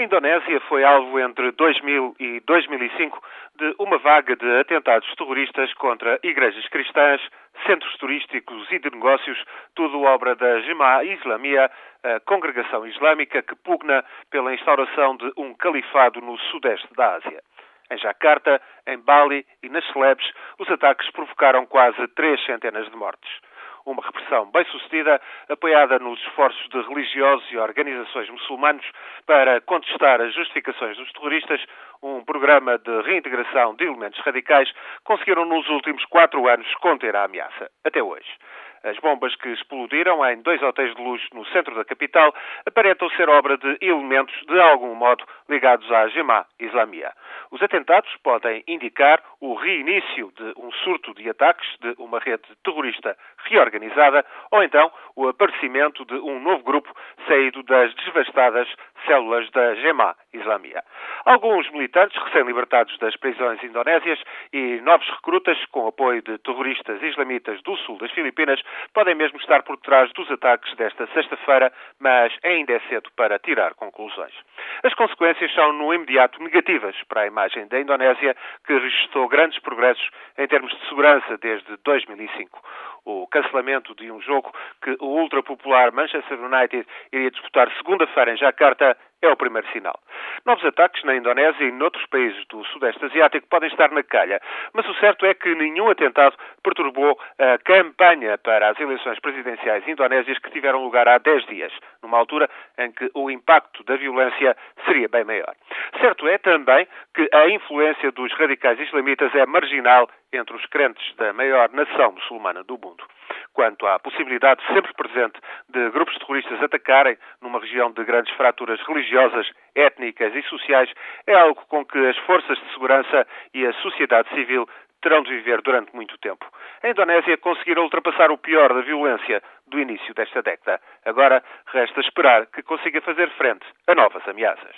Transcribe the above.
A Indonésia foi alvo entre 2000 e 2005 de uma vaga de atentados terroristas contra igrejas cristãs, centros turísticos e de negócios, tudo obra da Jemaah Islamia, a congregação islâmica que pugna pela instauração de um califado no sudeste da Ásia. Em Jakarta, em Bali e nas Celebes, os ataques provocaram quase três centenas de mortes uma repressão bem-sucedida, apoiada nos esforços de religiosos e organizações muçulmanos para contestar as justificações dos terroristas, um programa de reintegração de elementos radicais, conseguiram nos últimos quatro anos conter a ameaça, até hoje. As bombas que explodiram em dois hotéis de luxo no centro da capital aparentam ser obra de elementos de algum modo ligados à Jemaah Islamia. Os atentados podem indicar o reinício de um surto de ataques de uma rede terrorista reorganizada ou então o aparecimento de um novo grupo saído das devastadas células da Jemaah Islamia. Alguns militantes recém-libertados das prisões indonésias e novos recrutas com apoio de terroristas islamitas do sul das Filipinas podem mesmo estar por trás dos ataques desta sexta-feira, mas ainda é cedo para tirar conclusões. As consequências são no imediato negativas para a imagem da Indonésia, que registrou grandes progressos em termos de segurança desde 2005. O cancelamento de um jogo que o ultrapopular Manchester United iria disputar segunda-feira em Jakarta é o primeiro sinal. Novos ataques na Indonésia e noutros países do Sudeste Asiático podem estar na calha, mas o certo é que nenhum atentado perturbou a campanha para as eleições presidenciais indonésias que tiveram lugar há 10 dias, numa altura em que o impacto da violência seria bem maior. Certo é também que a influência dos radicais islamitas é marginal entre os crentes da maior nação muçulmana do mundo quanto à possibilidade sempre presente de grupos terroristas atacarem numa região de grandes fraturas religiosas, étnicas e sociais, é algo com que as forças de segurança e a sociedade civil terão de viver durante muito tempo. A Indonésia conseguiu ultrapassar o pior da violência do início desta década. Agora resta esperar que consiga fazer frente a novas ameaças.